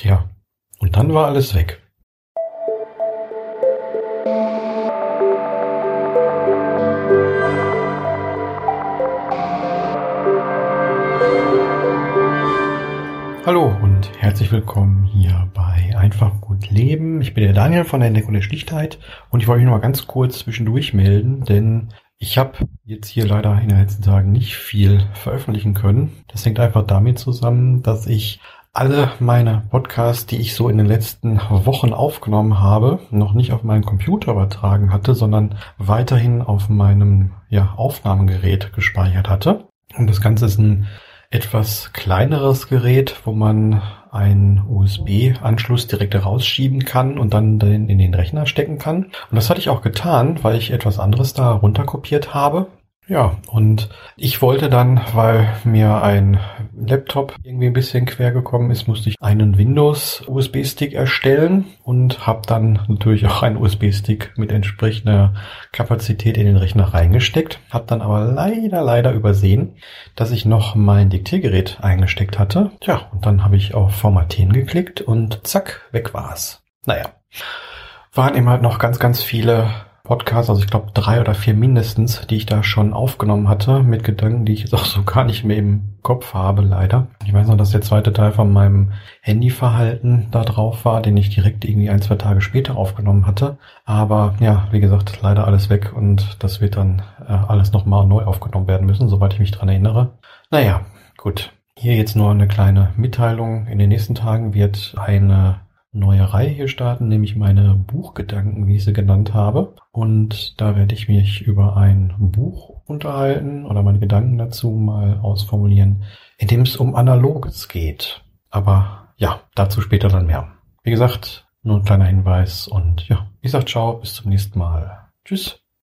Tja, und dann war alles weg. Hallo und herzlich willkommen hier bei Einfach gut leben. Ich bin der Daniel von der Entdeckung der Schlichtheit und ich wollte mich noch mal ganz kurz zwischendurch melden, denn ich habe jetzt hier leider in den letzten Tagen nicht viel veröffentlichen können. Das hängt einfach damit zusammen, dass ich alle meine Podcasts, die ich so in den letzten Wochen aufgenommen habe, noch nicht auf meinen Computer übertragen hatte, sondern weiterhin auf meinem ja, Aufnahmegerät gespeichert hatte. Und das Ganze ist ein etwas kleineres Gerät, wo man einen USB-Anschluss direkt rausschieben kann und dann in den Rechner stecken kann. Und das hatte ich auch getan, weil ich etwas anderes da runterkopiert habe. Ja, und ich wollte dann, weil mir ein Laptop irgendwie ein bisschen quer gekommen ist, musste ich einen Windows USB-Stick erstellen und habe dann natürlich auch einen USB-Stick mit entsprechender Kapazität in den Rechner reingesteckt, habe dann aber leider, leider übersehen, dass ich noch mein Diktiergerät eingesteckt hatte. Tja, und dann habe ich auf Formatieren geklickt und zack, weg war's. Naja, waren halt noch ganz, ganz viele Podcasts, also ich glaube drei oder vier mindestens, die ich da schon aufgenommen hatte, mit Gedanken, die ich jetzt auch so gar nicht mehr im Kopf habe, leider. Ich weiß noch, dass der zweite Teil von meinem Handyverhalten da drauf war, den ich direkt irgendwie ein, zwei Tage später aufgenommen hatte. Aber ja, wie gesagt, leider alles weg und das wird dann äh, alles nochmal neu aufgenommen werden müssen, soweit ich mich dran erinnere. Naja, gut. Hier jetzt nur eine kleine Mitteilung. In den nächsten Tagen wird eine neue Reihe hier starten, nämlich meine Buchgedanken, wie ich sie genannt habe. Und da werde ich mich über ein Buch unterhalten oder meine Gedanken dazu mal ausformulieren, in dem es um Analoges geht. Aber ja, dazu später dann mehr. Wie gesagt, nur ein kleiner Hinweis und ja, ich sag ciao, bis zum nächsten Mal. Tschüss.